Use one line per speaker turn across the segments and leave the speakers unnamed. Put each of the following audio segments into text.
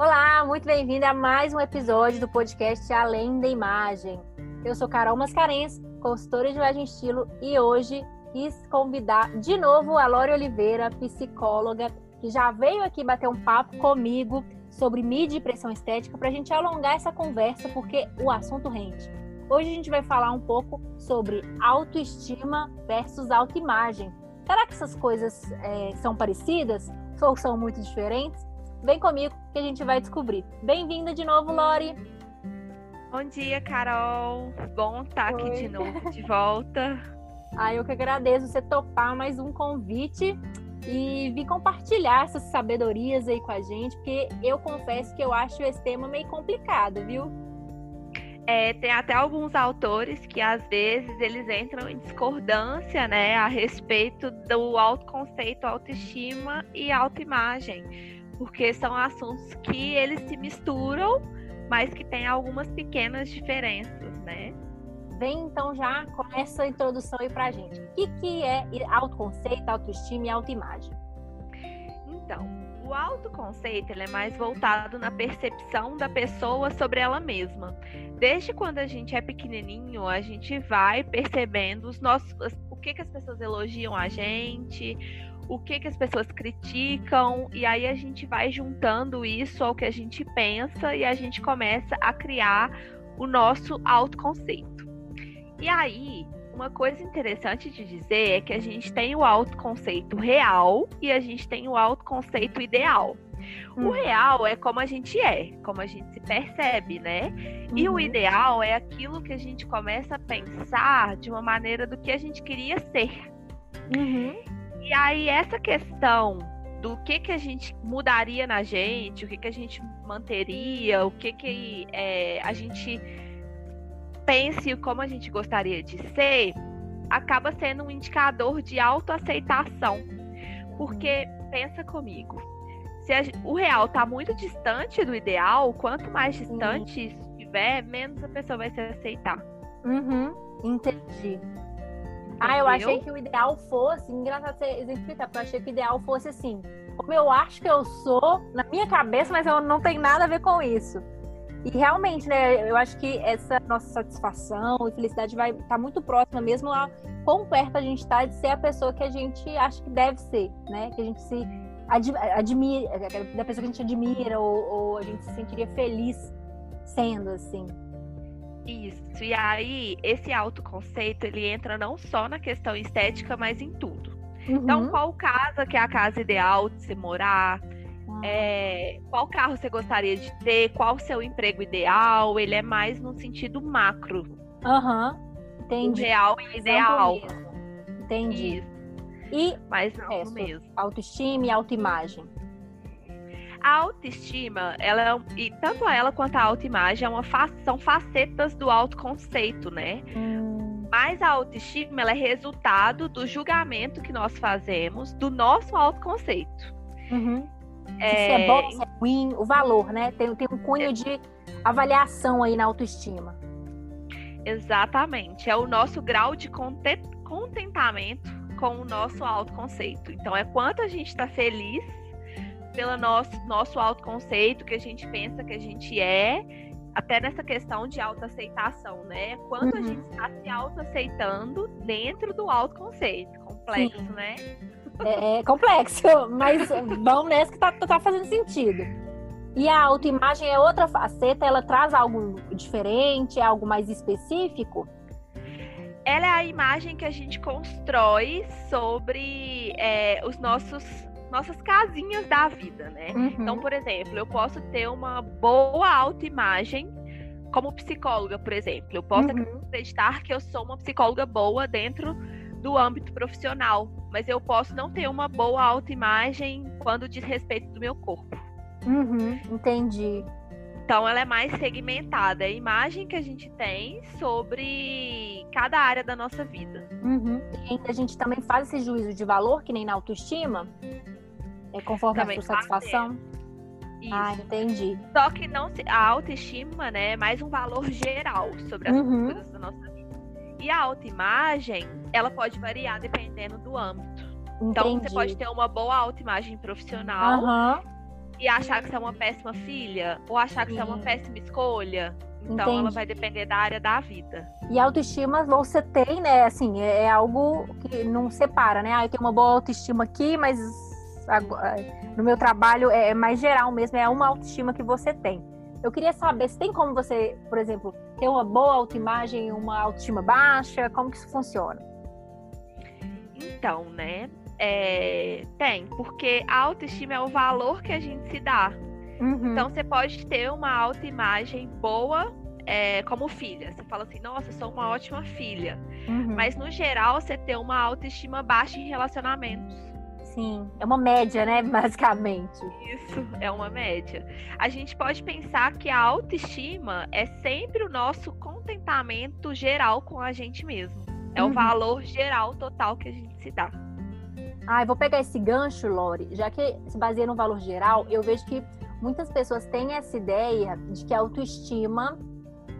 Olá, muito bem-vindo a mais um episódio do podcast Além da Imagem. Eu sou Carol Mascarenhas, consultora de imagem estilo, e hoje quis convidar de novo a Lore Oliveira, psicóloga, que já veio aqui bater um papo comigo sobre mídia e pressão estética para a gente alongar essa conversa, porque o assunto rende. Hoje a gente vai falar um pouco sobre autoestima versus autoimagem. Será que essas coisas é, são parecidas ou são muito diferentes? Vem comigo que a gente vai descobrir. Bem-vinda de novo, Lori.
Bom dia, Carol. Bom estar aqui de novo, de volta.
Ah, eu que agradeço você topar mais um convite e vir compartilhar essas sabedorias aí com a gente, porque eu confesso que eu acho esse tema meio complicado, viu?
É, tem até alguns autores que às vezes eles entram em discordância, né, a respeito do autoconceito, autoestima e autoimagem, porque são assuntos que eles se misturam, mas que têm algumas pequenas diferenças, né?
Vem então já com essa introdução aí pra gente. O que, que é autoconceito, autoestima e autoimagem?
Então, o autoconceito ele é mais voltado na percepção da pessoa sobre ela mesma. Desde quando a gente é pequenininho, a gente vai percebendo os nossos, o que, que as pessoas elogiam a gente, o que, que as pessoas criticam, e aí a gente vai juntando isso ao que a gente pensa e a gente começa a criar o nosso autoconceito. E aí, uma coisa interessante de dizer é que a gente tem o autoconceito real e a gente tem o autoconceito ideal. Hum. O real é como a gente é, como a gente se percebe, né? Uhum. E o uhum. ideal é aquilo que a gente começa a pensar de uma maneira do que a gente queria ser. Uhum. E aí, essa questão do que, que a gente mudaria na gente, o que, que a gente manteria, o que, que é, a gente pense como a gente gostaria de ser, acaba sendo um indicador de autoaceitação. Porque, pensa comigo, se a, o real está muito distante do ideal, quanto mais distante isso estiver, menos a pessoa vai se aceitar.
Uhum, entendi. Ah, eu achei que o ideal fosse, engraçado você exemplificar, porque eu achei que o ideal fosse assim, como eu acho que eu sou, na minha cabeça, mas eu não tenho nada a ver com isso. E realmente, né, eu acho que essa nossa satisfação e felicidade vai estar tá muito próxima mesmo a quão perto a gente está de ser a pessoa que a gente acha que deve ser, né? Que a gente se admira, da pessoa que a gente admira ou, ou a gente se sentiria feliz sendo assim.
Isso. E aí, esse autoconceito, ele entra não só na questão estética, mas em tudo. Então, uhum. Então, qual casa que é a casa ideal de se morar? É, qual carro você gostaria de ter? Qual o seu emprego ideal? Ele é mais no sentido macro.
Aham. Uhum. Entendi.
Real e ideal.
Entendi.
Isso. E mas não é, mesmo.
Autoestima e autoimagem.
A autoestima, ela é, e tanto ela quanto a autoimagem é uma são facetas do autoconceito, né? Hum. Mas a autoestima ela é resultado do julgamento que nós fazemos do nosso autoconceito.
Uhum. É... Se é bom, se é ruim, o valor, né? Tem, tem um cunho é... de avaliação aí na autoestima.
Exatamente. É o nosso grau de contentamento com o nosso autoconceito. Então, é quanto a gente está feliz pelo nosso, nosso autoconceito, que a gente pensa que a gente é, até nessa questão de autoaceitação, né? Quanto uhum. a gente está se autoaceitando dentro do autoconceito. Complexo, Sim. né?
É, é, complexo, mas vamos nessa que tá, tá fazendo sentido. E a autoimagem é outra faceta, ela traz algo diferente, algo mais específico?
Ela é a imagem que a gente constrói sobre é, os nossos nossas casinhas da vida, né? Uhum. Então, por exemplo, eu posso ter uma boa autoimagem como psicóloga, por exemplo. Eu posso uhum. acreditar que eu sou uma psicóloga boa dentro do âmbito profissional, mas eu posso não ter uma boa autoimagem quando diz respeito do meu corpo.
Uhum, entendi.
Então ela é mais segmentada, é a imagem que a gente tem sobre cada área da nossa vida.
Uhum. E a gente também faz esse juízo de valor, que nem na autoestima, é conforme também a sua satisfação.
Isso.
Ah, entendi.
Só que não se, a autoestima, né, é mais um valor geral sobre as uhum. coisas da nossa vida. E a autoimagem, ela pode variar dependendo do âmbito. Entendi. Então você pode ter uma boa autoimagem profissional. Uhum e achar que você é uma péssima filha ou achar que Sim. você é uma péssima escolha. Então Entendi. ela vai depender da área da vida.
E autoestima você tem, né? Assim, é, é algo que não separa, né? Ah, eu tenho uma boa autoestima aqui, mas no meu trabalho é mais geral mesmo, é uma autoestima que você tem. Eu queria saber se tem como você, por exemplo, ter uma boa autoimagem e uma autoestima baixa, como que isso funciona?
Então, né? É, tem, porque a autoestima é o valor que a gente se dá. Uhum. Então você pode ter uma autoimagem boa é, como filha. Você fala assim, nossa, sou uma ótima filha. Uhum. Mas no geral, você tem uma autoestima baixa em relacionamentos.
Sim, é uma média, né, basicamente.
Isso, é uma média. A gente pode pensar que a autoestima é sempre o nosso contentamento geral com a gente mesmo. É uhum. o valor geral total que a gente se dá.
Ah, eu vou pegar esse gancho, Lori. Já que se baseia no valor geral, eu vejo que muitas pessoas têm essa ideia de que a autoestima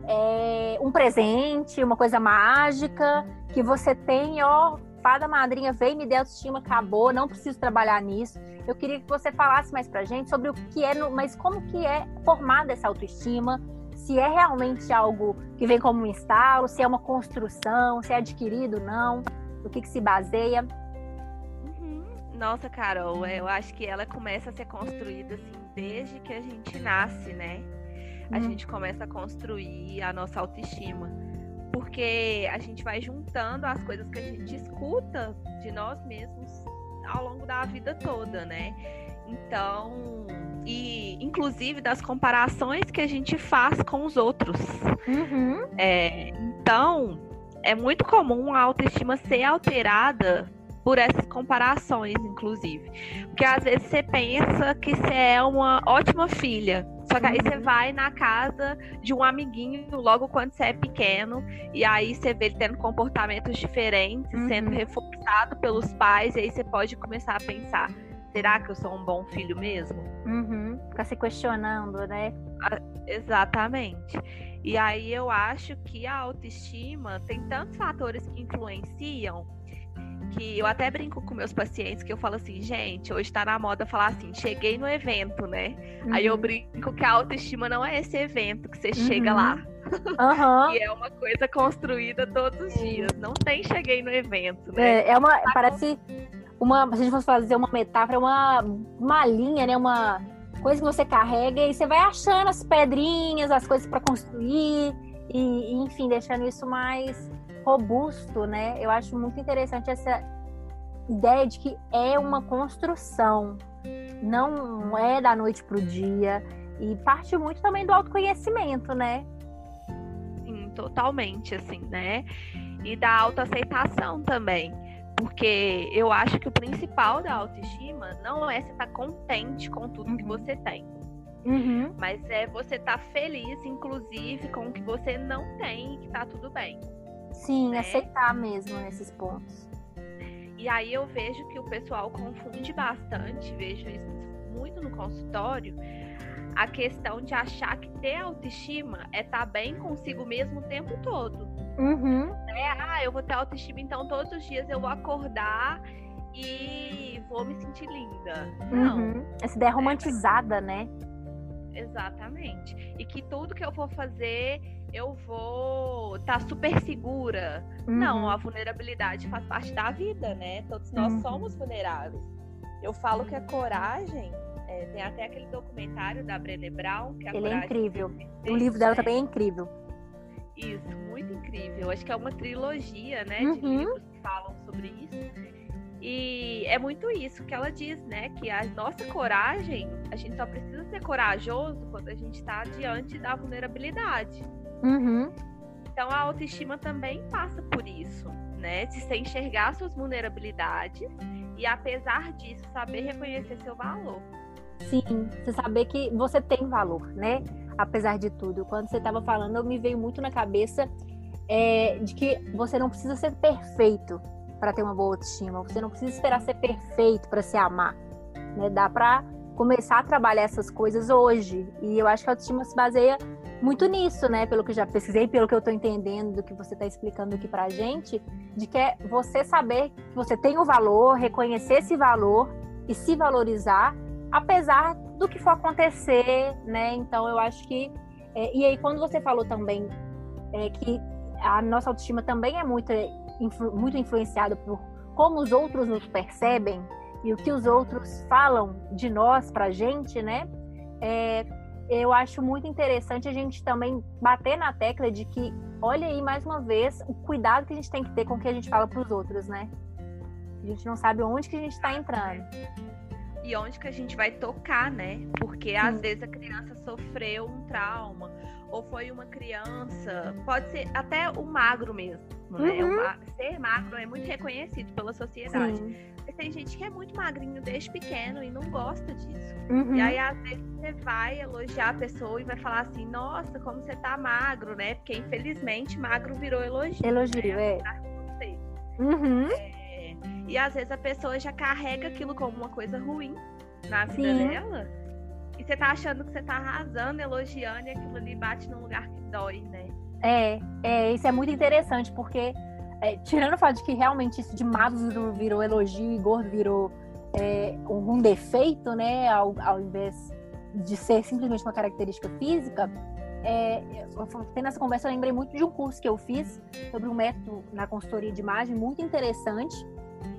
é um presente, uma coisa mágica, que você tem, ó, fada madrinha, veio me deu autoestima, acabou, não preciso trabalhar nisso. Eu queria que você falasse mais pra gente sobre o que é, mas como que é formada essa autoestima, se é realmente algo que vem como um instalo, se é uma construção, se é adquirido, não, o que, que se baseia.
Uhum. Nossa, Carol, eu acho que ela começa a ser construída assim desde que a gente nasce, né? A uhum. gente começa a construir a nossa autoestima. Porque a gente vai juntando as coisas que a gente escuta de nós mesmos ao longo da vida toda, né? Então, e inclusive das comparações que a gente faz com os outros. Uhum. É, então, é muito comum a autoestima ser alterada por essas comparações, inclusive. Porque às vezes você pensa que você é uma ótima filha. Só que aí você uhum. vai na casa de um amiguinho logo quando você é pequeno, e aí você vê ele tendo comportamentos diferentes, uhum. sendo reforçado pelos pais, e aí você pode começar a pensar: será que eu sou um bom filho mesmo?
Uhum. Ficar se questionando, né?
Ah, exatamente. E aí eu acho que a autoestima tem tantos fatores que influenciam que eu até brinco com meus pacientes que eu falo assim, gente, hoje tá na moda falar assim, cheguei no evento, né? Uhum. Aí eu uhum. brinco que a autoestima não é esse evento que você uhum. chega lá. Uhum. e é uma coisa construída todos os dias. Não tem cheguei no evento, né?
É, é uma. Tá parece uma. Se a gente fosse fazer uma metáfora, uma, uma linha, né? Uma coisa que você carrega e você vai achando as pedrinhas, as coisas para construir. E, enfim, deixando isso mais robusto, né? Eu acho muito interessante essa ideia de que é uma construção, não é da noite para o dia e parte muito também do autoconhecimento, né?
Sim, totalmente, assim, né? E da autoaceitação também. Porque eu acho que o principal da autoestima não é você estar tá contente com tudo uhum. que você tem. Uhum. Mas é você estar tá feliz, inclusive, com o que você não tem e que tá tudo bem.
Sim, né? aceitar mesmo nesses pontos.
E aí eu vejo que o pessoal confunde bastante, vejo isso muito no consultório, a questão de achar que ter autoestima é estar tá bem consigo mesmo o tempo todo. Uhum. Né? Ah, eu vou ter autoestima, então todos os dias eu vou acordar e vou me sentir linda. Não. Uhum.
Essa ideia é romantizada, né?
Exatamente. E que tudo que eu vou fazer eu vou estar tá super segura. Uhum. Não, a vulnerabilidade faz parte da vida, né? Todos nós uhum. somos vulneráveis. Eu falo que a coragem. É, tem até aquele documentário da Brené Brown. Que a
Ele é incrível. O livro dela também é incrível.
Isso, muito incrível. Acho que é uma trilogia, né? Uhum. De livros que falam sobre isso. E é muito isso que ela diz, né? Que a nossa coragem, a gente só precisa ser corajoso quando a gente está diante da vulnerabilidade. Uhum. Então a autoestima também passa por isso, né? De se enxergar suas vulnerabilidades e, apesar disso, saber reconhecer seu valor.
Sim, você saber que você tem valor, né? Apesar de tudo. Quando você estava falando, eu me veio muito na cabeça é, de que você não precisa ser perfeito para ter uma boa autoestima. Você não precisa esperar ser perfeito para se amar. Né? Dá para começar a trabalhar essas coisas hoje. E eu acho que a autoestima se baseia muito nisso, né? Pelo que já pesquisei, pelo que eu estou entendendo do que você está explicando aqui para a gente, de que é você saber que você tem o valor, reconhecer esse valor e se valorizar, apesar do que for acontecer, né? Então eu acho que. É, e aí, quando você falou também é, que a nossa autoestima também é muito, influ, muito influenciada por como os outros nos percebem e o que os outros falam de nós pra gente, né? É, eu acho muito interessante a gente também bater na tecla de que, olha aí mais uma vez, o cuidado que a gente tem que ter com o que a gente fala para os outros, né? A gente não sabe onde que a gente está entrando.
E onde que a gente vai tocar, né? Porque Sim. às vezes a criança sofreu um trauma, ou foi uma criança, pode ser até o magro mesmo, né? Uhum. ser magro é muito reconhecido pela sociedade. Sim. Mas tem gente que é muito magrinho desde pequeno e não gosta disso. Uhum. E aí, às vezes, você vai elogiar a pessoa e vai falar assim, nossa, como você tá magro, né? Porque infelizmente magro virou elogio.
Elogio, né?
é. Uhum. é. E às vezes a pessoa já carrega aquilo como uma coisa ruim na vida Sim. dela e você tá achando que você tá arrasando, elogiando, e aquilo ali bate num lugar que dói, né?
É, é isso é muito interessante, porque é, tirando o fato de que realmente isso de magro virou, elogio e gordo virou é, um defeito, né? Ao, ao invés de ser simplesmente uma característica física, é, tendo essa conversa, eu lembrei muito de um curso que eu fiz sobre um método na consultoria de imagem muito interessante,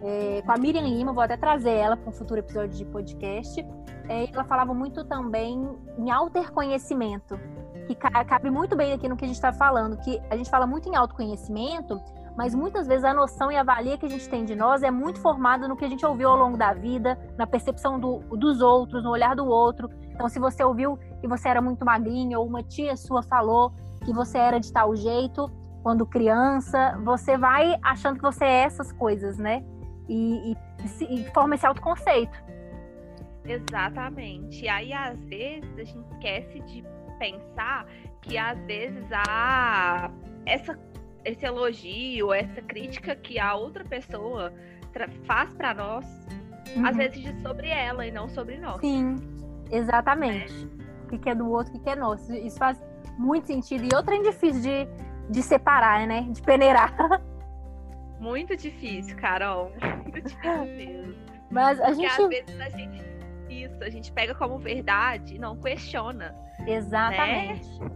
é, com a Miriam Lima, vou até trazer ela para um futuro episódio de podcast. É, ela falava muito também em autoconhecimento, que cabe muito bem aqui no que a gente está falando, que a gente fala muito em autoconhecimento, mas muitas vezes a noção e a valia que a gente tem de nós é muito formada no que a gente ouviu ao longo da vida, na percepção do, dos outros, no olhar do outro. Então, se você ouviu que você era muito magrinho, ou uma tia sua falou que você era de tal jeito quando criança, você vai achando que você é essas coisas, né? e, e, e forma esse autoconceito.
Exatamente. E aí, às vezes, a gente esquece de pensar que, às vezes, a, essa, esse elogio, essa crítica que a outra pessoa faz para nós, uhum. às vezes diz sobre ela e não sobre nós.
Sim, exatamente. É. O que é do outro, o que é nosso. Isso faz muito sentido. E outra é difícil de, de separar, né? De peneirar.
Muito difícil, Carol. Muito difícil mesmo.
Mas a
Porque
gente.
às vezes a gente. Isso, a gente pega como verdade e não questiona.
Exatamente.
Né?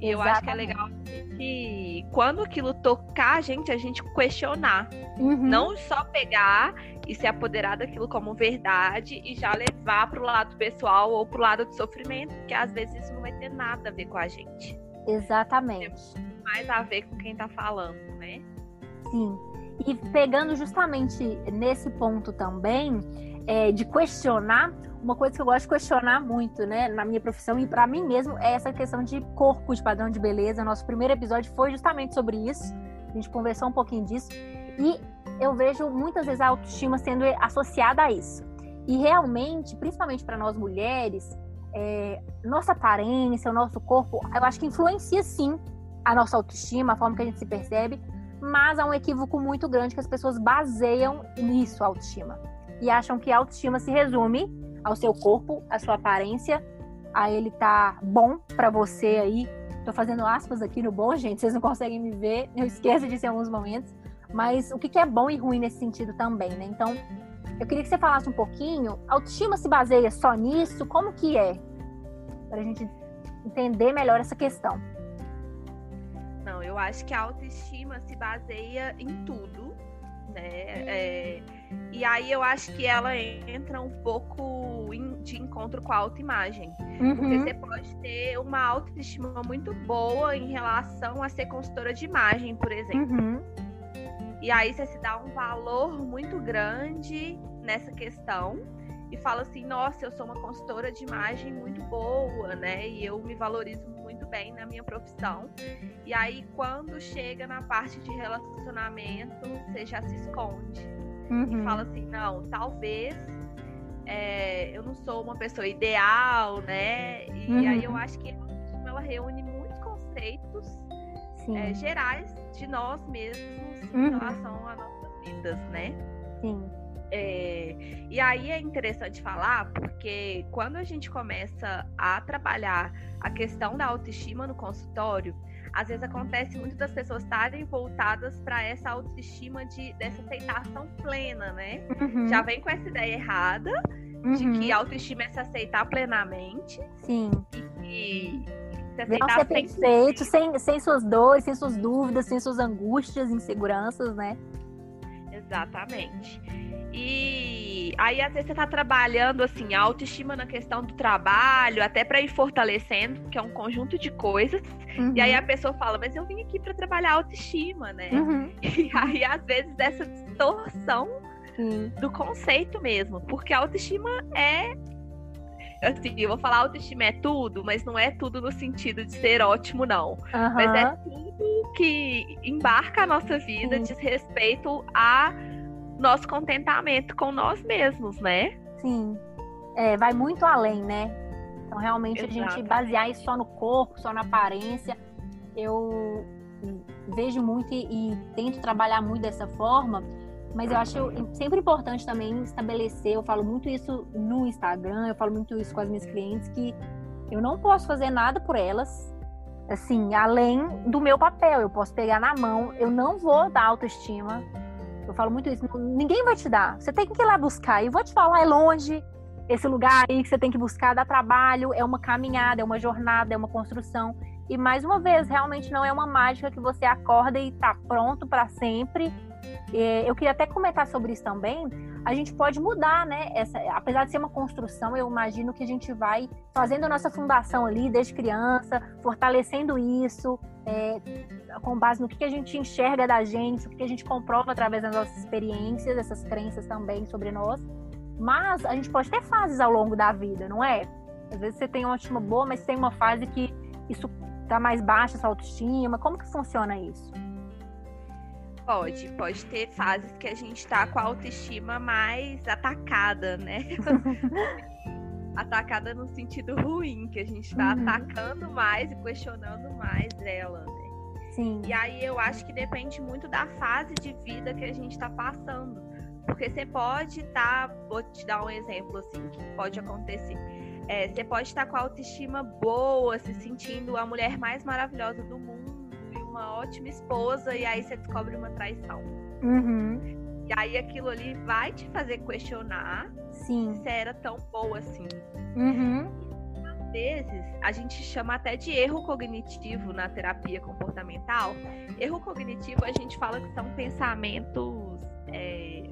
E eu acho que é legal que quando aquilo tocar a gente, a gente questionar. Uhum. Não só pegar e se apoderar daquilo como verdade e já levar para o lado pessoal ou para o lado do sofrimento, porque às vezes isso não vai ter nada a ver com a gente.
Exatamente.
Mais a ver com quem está falando, né?
Sim. E pegando justamente nesse ponto também, é, de questionar, uma coisa que eu gosto de questionar muito, né, na minha profissão e para mim mesmo, é essa questão de corpo, de padrão de beleza. Nosso primeiro episódio foi justamente sobre isso. A gente conversou um pouquinho disso. E eu vejo muitas vezes a autoestima sendo associada a isso. E realmente, principalmente para nós mulheres, é, nossa aparência, o nosso corpo, eu acho que influencia sim a nossa autoestima, a forma que a gente se percebe, mas há um equívoco muito grande que as pessoas baseiam nisso a autoestima. E acham que a autoestima se resume ao seu corpo, à sua aparência, a ele tá bom para você aí. Tô fazendo aspas aqui no bom, gente, vocês não conseguem me ver, eu esqueço disso em alguns momentos. Mas o que é bom e ruim nesse sentido também, né? Então, eu queria que você falasse um pouquinho. A autoestima se baseia só nisso? Como que é? Para a gente entender melhor essa questão.
Não, eu acho que a autoestima se baseia em tudo, né? É, e aí eu acho que ela entra um pouco de encontro com a autoimagem. Uhum. Porque você pode ter uma autoestima muito boa em relação a ser consultora de imagem, por exemplo. Uhum. E aí você se dá um valor muito grande nessa questão e fala assim, nossa, eu sou uma consultora de imagem muito boa, né? E eu me valorizo muito bem na minha profissão. E aí, quando chega na parte de relacionamento, você já se esconde. Uhum. E fala assim, não, talvez é, eu não sou uma pessoa ideal, né? E uhum. aí eu acho que ela reúne muitos conceitos é, gerais de nós mesmos uhum. em relação às nossas vidas, né?
Sim.
É, e aí é interessante falar porque quando a gente começa a trabalhar a questão da autoestima no consultório, às vezes acontece muito das pessoas estarem voltadas para essa autoestima de dessa aceitação plena, né? Uhum. Já vem com essa ideia errada uhum. de que autoestima é se aceitar plenamente.
Sim.
E,
se aceitar Não ser perfeito, sem, sem suas dores, sem suas dúvidas, sem suas angústias, inseguranças, né?
Exatamente. E aí, às vezes, você está trabalhando assim, a autoestima na questão do trabalho, até para ir fortalecendo, que é um conjunto de coisas. Uhum. E aí a pessoa fala, mas eu vim aqui para trabalhar autoestima, né? Uhum. E aí, às vezes, essa distorção Sim. do conceito mesmo. Porque a autoestima é. Assim, eu vou falar autoestima é tudo, mas não é tudo no sentido de ser ótimo, não. Uhum. Mas é tudo que embarca a nossa vida, Sim. diz respeito a nosso contentamento com nós mesmos, né?
Sim. É, vai muito além, né? Então, realmente, Exatamente. a gente basear isso só no corpo, só na aparência, eu vejo muito e, e tento trabalhar muito dessa forma, mas eu acho sempre importante também estabelecer, eu falo muito isso no Instagram, eu falo muito isso com as minhas clientes, que eu não posso fazer nada por elas, assim, além do meu papel. Eu posso pegar na mão, eu não vou dar autoestima, eu falo muito isso. Ninguém vai te dar. Você tem que ir lá buscar. E vou te falar, é longe esse lugar aí que você tem que buscar, dá trabalho, é uma caminhada, é uma jornada, é uma construção. E mais uma vez, realmente não é uma mágica que você acorda e está pronto para sempre. Eu queria até comentar sobre isso também. A gente pode mudar, né? Essa, apesar de ser uma construção, eu imagino que a gente vai fazendo a nossa fundação ali desde criança, fortalecendo isso, é, com base no que a gente enxerga da gente, o que a gente comprova através das nossas experiências, essas crenças também sobre nós. Mas a gente pode ter fases ao longo da vida, não é? Às vezes você tem uma autoestima boa, mas tem uma fase que isso tá mais baixa, essa autoestima. Como que funciona isso?
Pode, pode ter fases que a gente tá com a autoestima mais atacada, né? atacada no sentido ruim, que a gente tá uhum. atacando mais e questionando mais ela, né?
Sim.
E aí eu acho que depende muito da fase de vida que a gente está passando. Porque você pode estar, tá, vou te dar um exemplo assim, que pode acontecer. É, você pode estar com a autoestima boa, se sentindo a mulher mais maravilhosa do mundo e uma ótima esposa, e aí você descobre uma traição.
Uhum.
E aí aquilo ali vai te fazer questionar
Sim.
se era tão boa assim.
Uhum
vezes a gente chama até de erro cognitivo na terapia comportamental. Erro cognitivo a gente fala que são pensamentos é,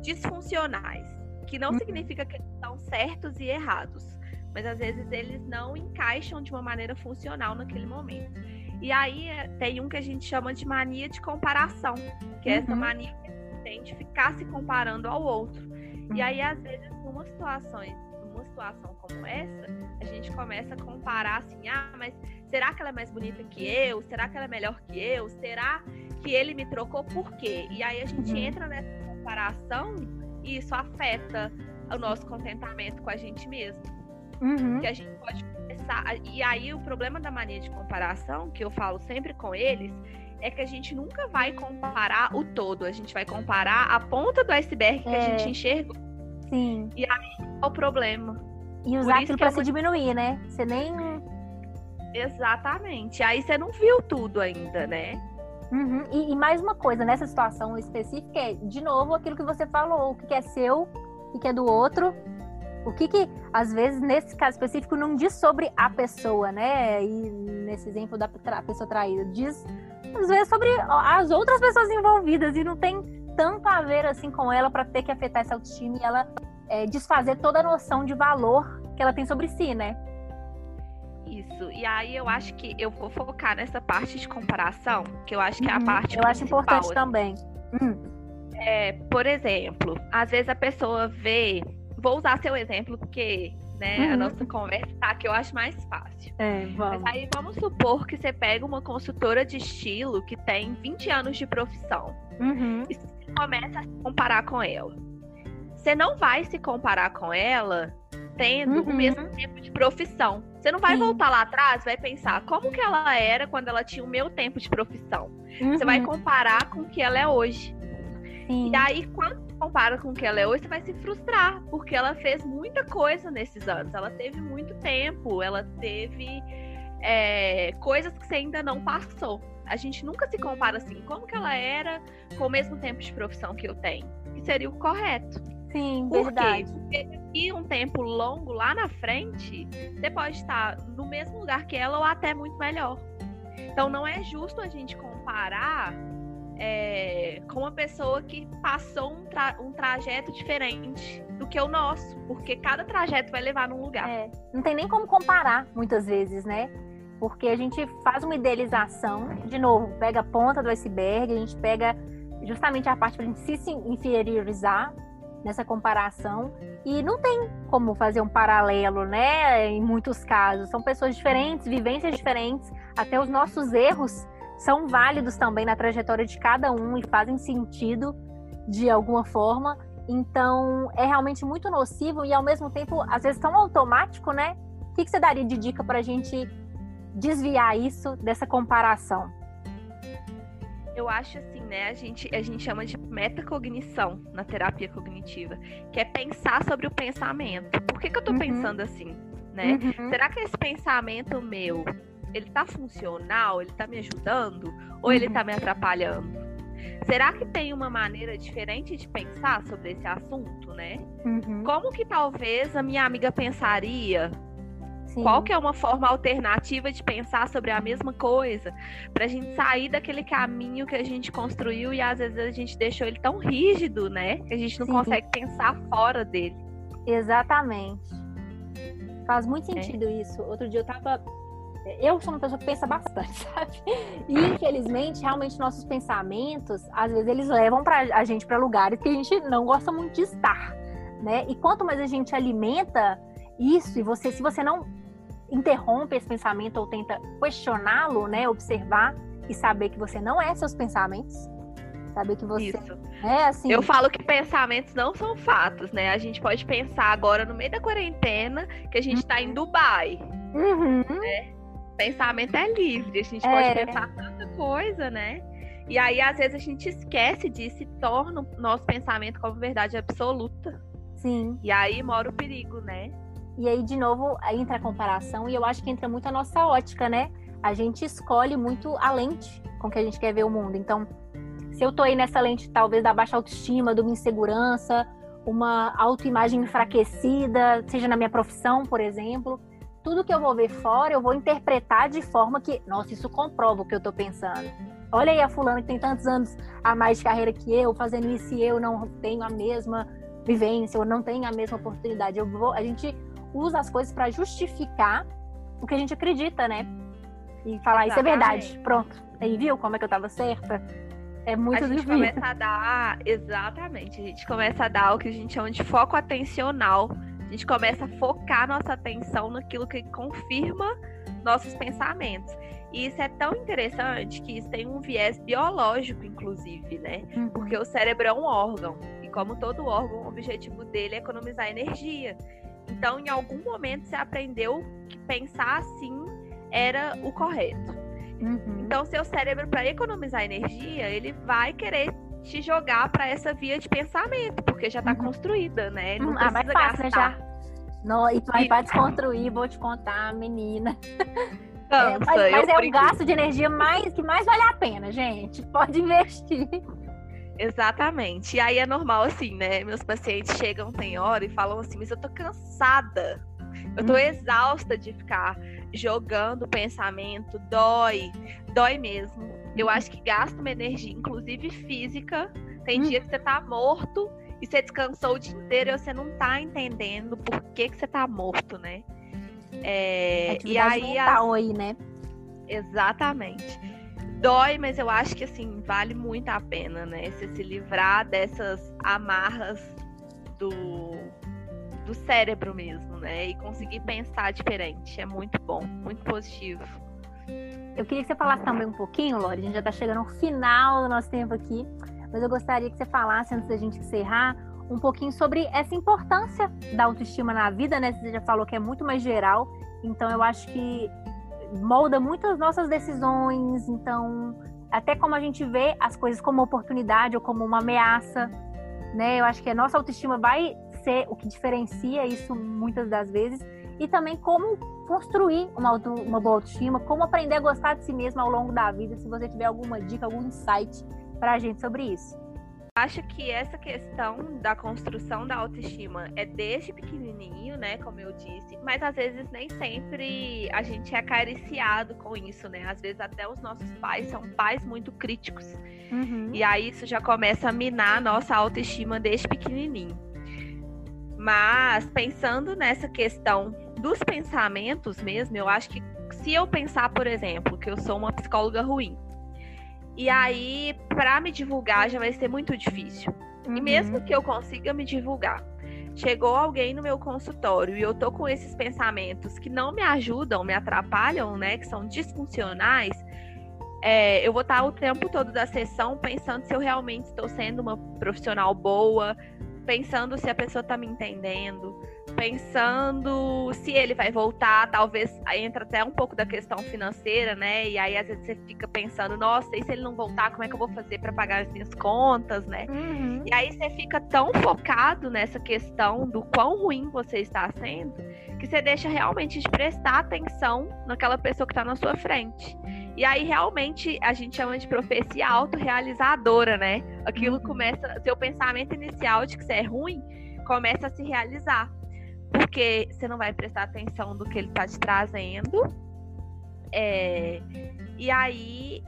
disfuncionais, que não uhum. significa que eles estão certos e errados, mas às vezes eles não encaixam de uma maneira funcional naquele momento. E aí é, tem um que a gente chama de mania de comparação, que é essa uhum. mania que a gente tem de ficar se comparando ao outro. E aí, às vezes, numa situações numa situação como essa, a gente começa a comparar assim, ah, mas será que ela é mais bonita que eu? Será que ela é melhor que eu? Será que ele me trocou por quê? E aí a gente uhum. entra nessa comparação e isso afeta o nosso contentamento com a gente mesmo.
Uhum.
Que a gente pode começar. E aí o problema da mania de comparação, que eu falo sempre com eles, é que a gente nunca vai comparar o todo, a gente vai comparar a ponta do iceberg que é. a gente enxerga.
Sim.
E aí é o problema.
E usar aquilo para é se diminuir, né? Você nem.
Exatamente. Aí você não viu tudo ainda, né?
Uhum. E, e, mais uma coisa, nessa situação específica, é, de novo, aquilo que você falou: o que é seu, o que é do outro. O que que, às vezes, nesse caso específico, não diz sobre a pessoa, né? E nesse exemplo da pessoa traída, diz, às vezes, sobre as outras pessoas envolvidas e não tem tanto a ver, assim, com ela para ter que afetar essa autoestima e ela é, desfazer toda a noção de valor que ela tem sobre si, né?
Isso. E aí eu acho que eu vou focar nessa parte de comparação, que eu acho que é a uhum. parte
Eu acho importante assim. também. Hum.
É, por exemplo, às vezes a pessoa vê. Vou usar seu exemplo porque né, uhum. a nossa conversa tá que eu acho mais fácil.
É, vamos.
Mas aí vamos supor que você pega uma consultora de estilo que tem 20 anos de profissão.
Uhum.
E você começa a se comparar com ela você não vai se comparar com ela tendo uhum. o mesmo tempo de profissão. Você não vai Sim. voltar lá atrás, vai pensar como que ela era quando ela tinha o meu tempo de profissão. Você vai uhum. comparar com o que ela é hoje. Sim. E aí, quando você compara com o que ela é hoje, você vai se frustrar, porque ela fez muita coisa nesses anos. Ela teve muito tempo, ela teve é, coisas que você ainda não passou. A gente nunca se compara assim, como que ela era com o mesmo tempo de profissão que eu tenho, que seria o correto.
Sim, Por verdade.
Quê? Porque daqui um tempo longo lá na frente, você pode estar no mesmo lugar que ela ou até muito melhor. Então não é justo a gente comparar é, com uma pessoa que passou um, tra um, trajeto diferente do que o nosso, porque cada trajeto vai levar num lugar.
É, não tem nem como comparar muitas vezes, né? Porque a gente faz uma idealização, de novo, pega a ponta do iceberg, a gente pega justamente a parte para a gente se inferiorizar nessa comparação e não tem como fazer um paralelo, né? Em muitos casos, são pessoas diferentes, vivências diferentes, até os nossos erros são válidos também na trajetória de cada um e fazem sentido de alguma forma. Então, é realmente muito nocivo e ao mesmo tempo, às vezes tão automático, né? O que, que você daria de dica para a gente desviar isso dessa comparação?
eu acho assim, né? A gente, a gente chama de metacognição na terapia cognitiva, que é pensar sobre o pensamento. Por que, que eu tô uhum. pensando assim, né? Uhum. Será que esse pensamento meu, ele tá funcional? Ele tá me ajudando? Ou uhum. ele tá me atrapalhando? Será que tem uma maneira diferente de pensar sobre esse assunto, né? Uhum. Como que talvez a minha amiga pensaria Sim. Qual que é uma forma alternativa de pensar sobre a mesma coisa? Para a gente sair daquele caminho que a gente construiu e às vezes a gente deixou ele tão rígido, né? Que a gente não Sim. consegue pensar fora dele.
Exatamente. Faz muito é. sentido é. isso. Outro dia eu tava. Eu sou uma pessoa que pensa bastante, sabe? E infelizmente, realmente, nossos pensamentos, às vezes, eles levam pra, a gente para lugares que a gente não gosta muito de estar, né? E quanto mais a gente alimenta isso, e você, se você não interrompe esse pensamento ou tenta questioná-lo, né, observar e saber que você não é seus pensamentos, saber que você Isso. é assim.
Eu falo que pensamentos não são fatos, né? A gente pode pensar agora no meio da quarentena que a gente está em Dubai. Uhum. Né? Pensamento é livre, a gente é. pode pensar tanta coisa, né? E aí, às vezes, a gente esquece disso e torna o nosso pensamento como verdade absoluta.
Sim.
E aí mora o perigo, né?
E aí, de novo, entra a comparação, e eu acho que entra muito a nossa ótica, né? A gente escolhe muito a lente com que a gente quer ver o mundo. Então, se eu tô aí nessa lente, talvez, da baixa autoestima, de uma insegurança, uma autoimagem enfraquecida, seja na minha profissão, por exemplo, tudo que eu vou ver fora, eu vou interpretar de forma que, nossa, isso comprova o que eu tô pensando. Olha aí a fulana que tem tantos anos a mais de carreira que eu, fazendo isso e eu não tenho a mesma vivência, ou não tenho a mesma oportunidade. Eu vou, a gente usa as coisas para justificar o que a gente acredita, né? E falar, Exatamente. isso é verdade. Pronto. Aí viu como é que eu tava certa? É muito
a gente
difícil.
começa a dar, exatamente, a gente começa a dar o que a gente chama de foco atencional. A gente começa a focar nossa atenção naquilo que confirma nossos pensamentos. E isso é tão interessante que isso tem um viés biológico, inclusive, né? Uhum. Porque o cérebro é um órgão. E como todo órgão, o objetivo dele é economizar energia. Então, em algum momento, você aprendeu que pensar assim era o correto. Uhum. Então, seu cérebro, para economizar energia, ele vai querer te jogar para essa via de pensamento, porque já está uhum. construída, né?
Não uhum. ah, mais fácil, né? Já. Não, e vai, vai desconstruir, vou te contar, menina. Cansa, é, mas, mas é o gasto de energia mais, que mais vale a pena, gente. Pode investir.
Exatamente. E aí é normal assim, né? Meus pacientes chegam, tem hora e falam assim, mas eu tô cansada. Eu tô hum. exausta de ficar jogando pensamento, dói, dói mesmo. Eu acho que gasta uma energia, inclusive física. Tem hum. dia que você tá morto e você descansou o dia inteiro e você não tá entendendo por que, que você tá morto, né?
É, e aí. A... Aí, né?
Exatamente dói, mas eu acho que assim vale muito a pena, né? Você se livrar dessas amarras do, do cérebro mesmo, né? E conseguir pensar diferente. É muito bom, muito positivo.
Eu queria que você falasse também um pouquinho, Lori. A gente já está chegando ao final do nosso tempo aqui, mas eu gostaria que você falasse, antes da gente encerrar, um pouquinho sobre essa importância da autoestima na vida, né? Você já falou que é muito mais geral, então eu acho que molda muito as nossas decisões, então até como a gente vê as coisas como oportunidade ou como uma ameaça, né? Eu acho que a nossa autoestima vai ser o que diferencia isso muitas das vezes e também como construir uma, auto, uma boa autoestima, como aprender a gostar de si mesmo ao longo da vida. Se você tiver alguma dica, algum insight para a gente sobre isso.
acho que essa questão da construção da autoestima é desde pequenininho, né, como eu disse, mas às vezes nem sempre a gente é acariciado com isso, né? Às vezes até os nossos pais são pais muito críticos. Uhum. E aí isso já começa a minar a nossa autoestima desde pequenininho. Mas pensando nessa questão dos pensamentos mesmo, eu acho que se eu pensar, por exemplo, que eu sou uma psicóloga ruim, e aí, para me divulgar já vai ser muito difícil. Uhum. E mesmo que eu consiga me divulgar, chegou alguém no meu consultório e eu tô com esses pensamentos que não me ajudam, me atrapalham, né? Que são disfuncionais. É, eu vou estar o tempo todo da sessão pensando se eu realmente estou sendo uma profissional boa, pensando se a pessoa está me entendendo, pensando se ele vai voltar, talvez entra até um pouco da questão financeira, né? E aí às vezes você fica pensando, nossa, e se ele não voltar, como é que eu vou fazer para pagar as minhas contas, né? Uhum. E aí você fica tão focado nessa questão do quão ruim você está sendo, que você deixa realmente de prestar atenção naquela pessoa que está na sua frente. E aí realmente a gente chama de profecia autorrealizadora, né? Aquilo uhum. começa, seu pensamento inicial de que você é ruim, começa a se realizar porque você não vai prestar atenção do que ele está te trazendo. É, e aí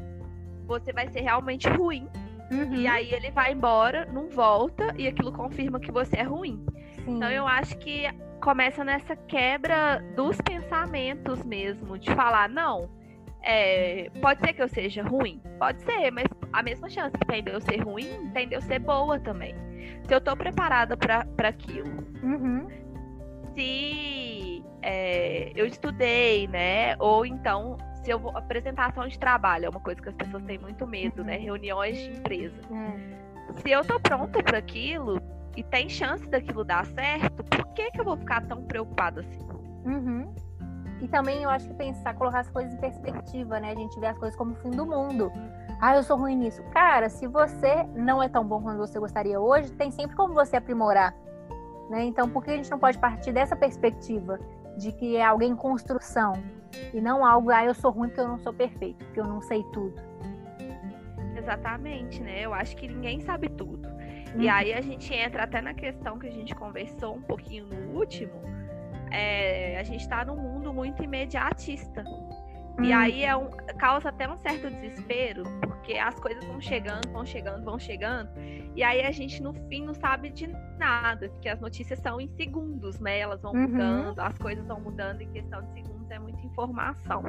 você vai ser realmente ruim. Uhum. E aí ele vai embora, não volta, e aquilo confirma que você é ruim. Sim. Então eu acho que começa nessa quebra dos pensamentos mesmo, de falar, não, é, pode ser que eu seja ruim? Pode ser, mas a mesma chance que tem de eu ser ruim, tem de eu ser boa também. Se eu tô preparada para aquilo. Uhum se é, eu estudei, né? Ou então, se eu vou. Apresentação de trabalho é uma coisa que as pessoas têm muito medo, né? Uhum. Reuniões de empresa. É. Se eu tô pronta para aquilo e tem chance daquilo dar certo, por que, que eu vou ficar tão preocupada assim?
Uhum. E também eu acho que pensar, colocar as coisas em perspectiva, né? A gente vê as coisas como o fim do mundo. Ah, eu sou ruim nisso. Cara, se você não é tão bom quanto você gostaria hoje, tem sempre como você aprimorar. Né? Então, por que a gente não pode partir dessa perspectiva de que é alguém em construção e não algo, ah, eu sou ruim porque eu não sou perfeito, porque eu não sei tudo?
Exatamente, né? Eu acho que ninguém sabe tudo. Uhum. E aí a gente entra até na questão que a gente conversou um pouquinho no último. É, a gente está num mundo muito imediatista. E hum. aí é um, causa até um certo desespero, porque as coisas vão chegando, vão chegando, vão chegando. E aí a gente, no fim, não sabe de nada, porque as notícias são em segundos, né? Elas vão uhum. mudando, as coisas vão mudando em questão de segundos, é muita informação.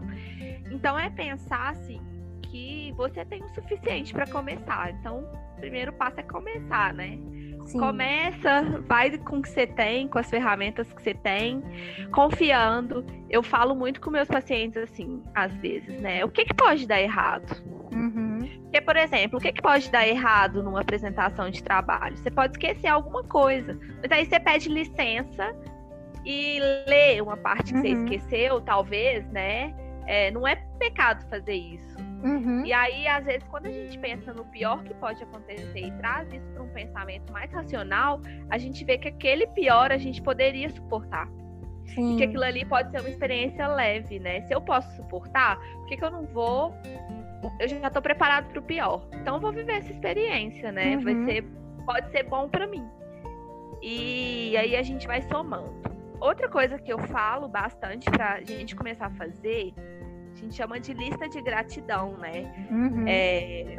Então é pensar assim que você tem o suficiente para começar. Então, o primeiro passo é começar, né? Sim. Começa, vai com o que você tem, com as ferramentas que você tem, confiando. Eu falo muito com meus pacientes assim, às vezes, né? O que, que pode dar errado? Uhum. Porque, por exemplo, o que, que pode dar errado numa apresentação de trabalho? Você pode esquecer alguma coisa, mas aí você pede licença e lê uma parte que uhum. você esqueceu, talvez, né? É, não é pecado fazer isso. Uhum. E aí, às vezes, quando a gente pensa no pior que pode acontecer e traz isso para um pensamento mais racional, a gente vê que aquele pior a gente poderia suportar. Sim. E que aquilo ali pode ser uma experiência leve, né? Se eu posso suportar, por que, que eu não vou? Eu já estou preparado para o pior. Então, eu vou viver essa experiência, né? Uhum. Vai ser, pode ser bom para mim. E aí a gente vai somando. Outra coisa que eu falo bastante para a gente começar a fazer a gente chama de lista de gratidão, né? Uhum. É...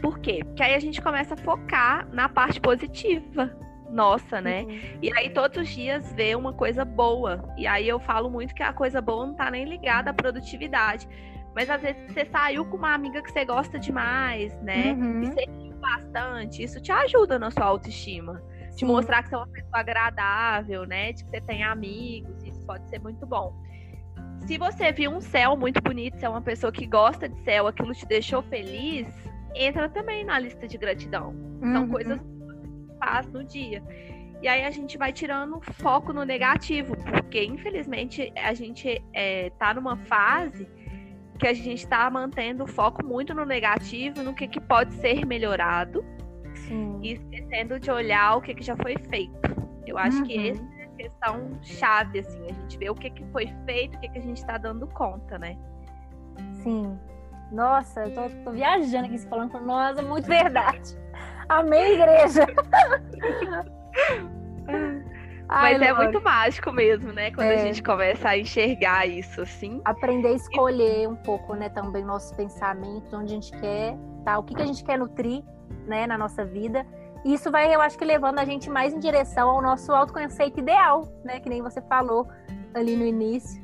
Por quê? Porque aí a gente começa a focar na parte positiva nossa, né? Uhum. E aí todos os dias vê uma coisa boa. E aí eu falo muito que a coisa boa não tá nem ligada à produtividade. Mas às vezes você saiu com uma amiga que você gosta demais, né? Uhum. E você riu bastante. Isso te ajuda na sua autoestima. De mostrar que você é uma pessoa agradável, né? De que você tem amigos. Isso pode ser muito bom se você viu um céu muito bonito, se é uma pessoa que gosta de céu, aquilo te deixou feliz, entra também na lista de gratidão. Uhum. São coisas que faz no dia. E aí a gente vai tirando foco no negativo, porque infelizmente a gente é, tá numa fase que a gente está mantendo o foco muito no negativo, no que, que pode ser melhorado, Sim. e esquecendo de olhar o que, que já foi feito. Eu acho uhum. que esse questão chave, assim. A gente vê o que, que foi feito, o que, que a gente está dando conta, né?
Sim. Nossa, eu tô, tô viajando aqui falando com nossa, muito verdade. Amém, igreja!
Ai, Mas é muito mágico mesmo, né? Quando é. a gente começa a enxergar isso, assim.
Aprender a escolher um pouco, né, também nossos pensamentos, onde a gente quer, tá? O que, que a gente quer nutrir, né, na nossa vida. E isso vai, eu acho que levando a gente mais em direção ao nosso autoconceito ideal, né? Que nem você falou ali no início.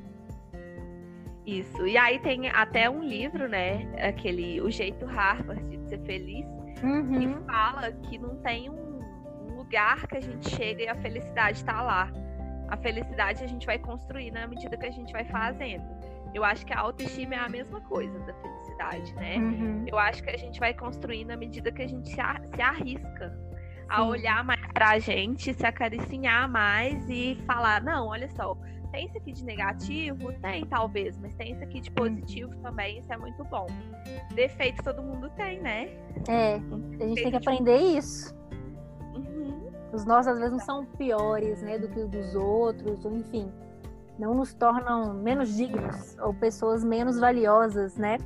Isso. E aí tem até um livro, né? Aquele O Jeito Harvard de Ser Feliz, uhum. que fala que não tem um lugar que a gente chega e a felicidade está lá. A felicidade a gente vai construir na medida que a gente vai fazendo. Eu acho que a autoestima é a mesma coisa da felicidade, né? Uhum. Eu acho que a gente vai construir na medida que a gente se, arrisca a Sim. olhar mais pra gente, se acariciar mais e falar: não, olha só, tem isso aqui de negativo? Tem, talvez, mas tem isso aqui de positivo também, isso é muito bom. Defeito todo mundo tem, né?
É, a gente tem que aprender isso. Os nossos às vezes não são piores, né, do que os dos outros, ou enfim, não nos tornam menos dignos ou pessoas menos valiosas, né?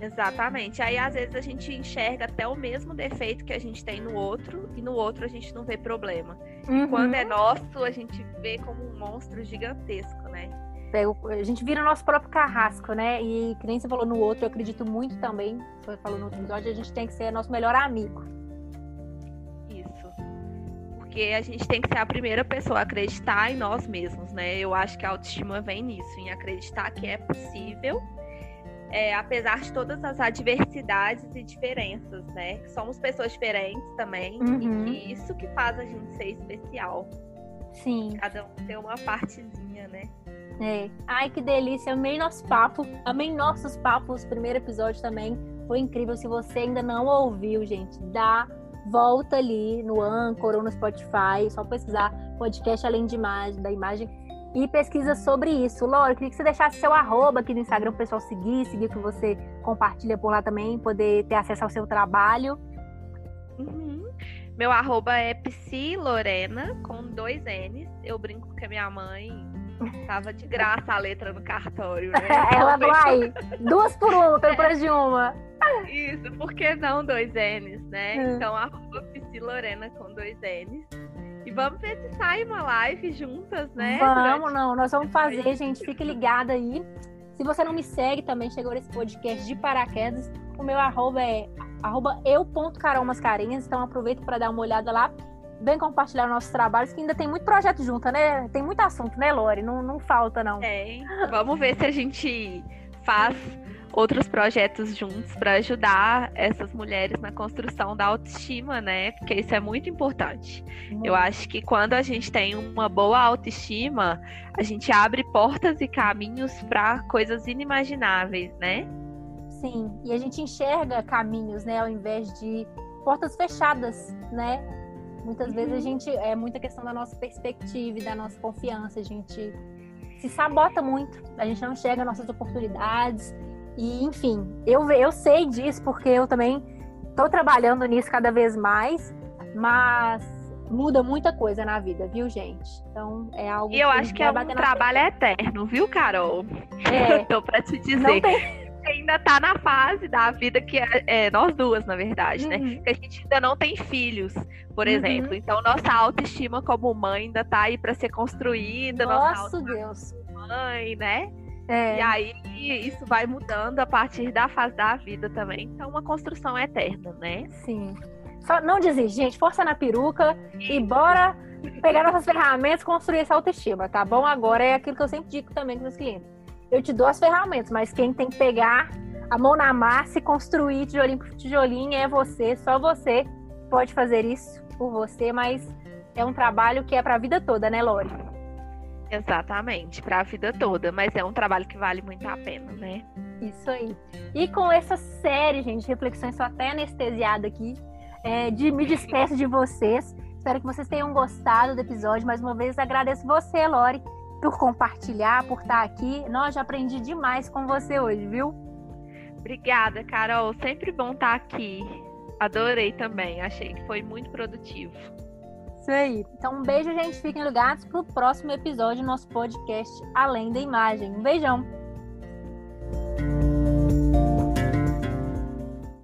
Exatamente. Aí às vezes a gente enxerga até o mesmo defeito que a gente tem no outro e no outro a gente não vê problema. Uhum. Quando é nosso, a gente vê como um monstro gigantesco, né?
A gente vira o nosso próprio carrasco, né? E que nem você falou no outro, eu acredito muito também, você falou no outro episódio, a gente tem que ser nosso melhor amigo
porque a gente tem que ser a primeira pessoa a acreditar em nós mesmos, né? Eu acho que a autoestima vem nisso, em acreditar que é possível, é, apesar de todas as adversidades e diferenças, né? Somos pessoas diferentes também, uhum. e que isso que faz a gente ser especial.
Sim.
Cada um tem uma partezinha, né?
É. Ai, que delícia. Amei nosso papo. Amei nossos papos. Primeiro episódio também. Foi incrível. Se você ainda não ouviu, gente, dá volta ali no Anchor ou no Spotify, só pesquisar podcast além de imagem, da imagem e pesquisa sobre isso. Laura, queria que você deixasse seu arroba aqui no Instagram para o pessoal seguir, seguir que você compartilha por lá também, poder ter acesso ao seu trabalho.
Uhum. Meu arroba é psilorena, com dois N's. Eu brinco que a minha mãe tava de graça a letra no cartório, né?
Ela vai, duas por uma, pelo preço de uma.
Isso, por que não dois N's, né? Hum. Então, arroba Lorena com dois N's. E vamos ver se sai uma live juntas, né?
Vamos, Durante... não. Nós vamos fazer, gente. Fique ligada aí. Se você não me segue também, chegou nesse podcast de paraquedas. O meu arroba é arroba eu.carolmascarinhas. Então aproveita para dar uma olhada lá. Vem compartilhar nossos trabalhos, que ainda tem muito projeto junto, né? Tem muito assunto, né, Lore? Não, não falta, não.
Tem. Vamos ver se a gente faz outros projetos juntos para ajudar essas mulheres na construção da autoestima, né? Porque isso é muito importante. Muito. Eu acho que quando a gente tem uma boa autoestima, a gente abre portas e caminhos para coisas inimagináveis, né?
Sim, e a gente enxerga caminhos, né, ao invés de portas fechadas, né? Muitas uhum. vezes a uhum. gente é muita questão da nossa perspectiva e da nossa confiança, a gente se sabota muito, a gente não enxerga nossas oportunidades, e, enfim, eu, eu sei disso porque eu também estou trabalhando nisso cada vez mais, mas muda muita coisa na vida, viu, gente? Então é algo.
E eu acho que é um trabalho eterno, viu, Carol? É. Eu tô pra te dizer. Tem... Ainda tá na fase da vida que é, é nós duas, na verdade, né? uhum. né? Que a gente ainda não tem filhos, por uhum. exemplo. Então, nossa autoestima como mãe ainda tá aí para ser construída.
Nossa, Deus.
Mãe, né? É. E aí isso vai mudando a partir da fase da vida também. Então, uma construção eterna, né?
Sim. Só não desiste, gente. Força na peruca e bora pegar nossas ferramentas e construir essa autoestima, tá bom? Agora é aquilo que eu sempre digo também com os clientes. Eu te dou as ferramentas, mas quem tem que pegar a mão na massa e construir tijolinho por tijolinho é você. Só você pode fazer isso por você, mas é um trabalho que é para a vida toda, né, Lori?
Exatamente, para a vida toda, mas é um trabalho que vale muito a pena, né?
Isso aí. E com essa série, gente, reflexões, sou até anestesiada aqui, é, de me despeço de vocês. Espero que vocês tenham gostado do episódio. Mais uma vez, agradeço você, Lori, por compartilhar, por estar aqui. Nós já aprendi demais com você hoje, viu?
Obrigada, Carol. Sempre bom estar aqui. Adorei também. Achei que foi muito produtivo.
Isso aí. Então, um beijo, gente. Fiquem ligados para o próximo episódio do nosso podcast Além da Imagem. Um beijão.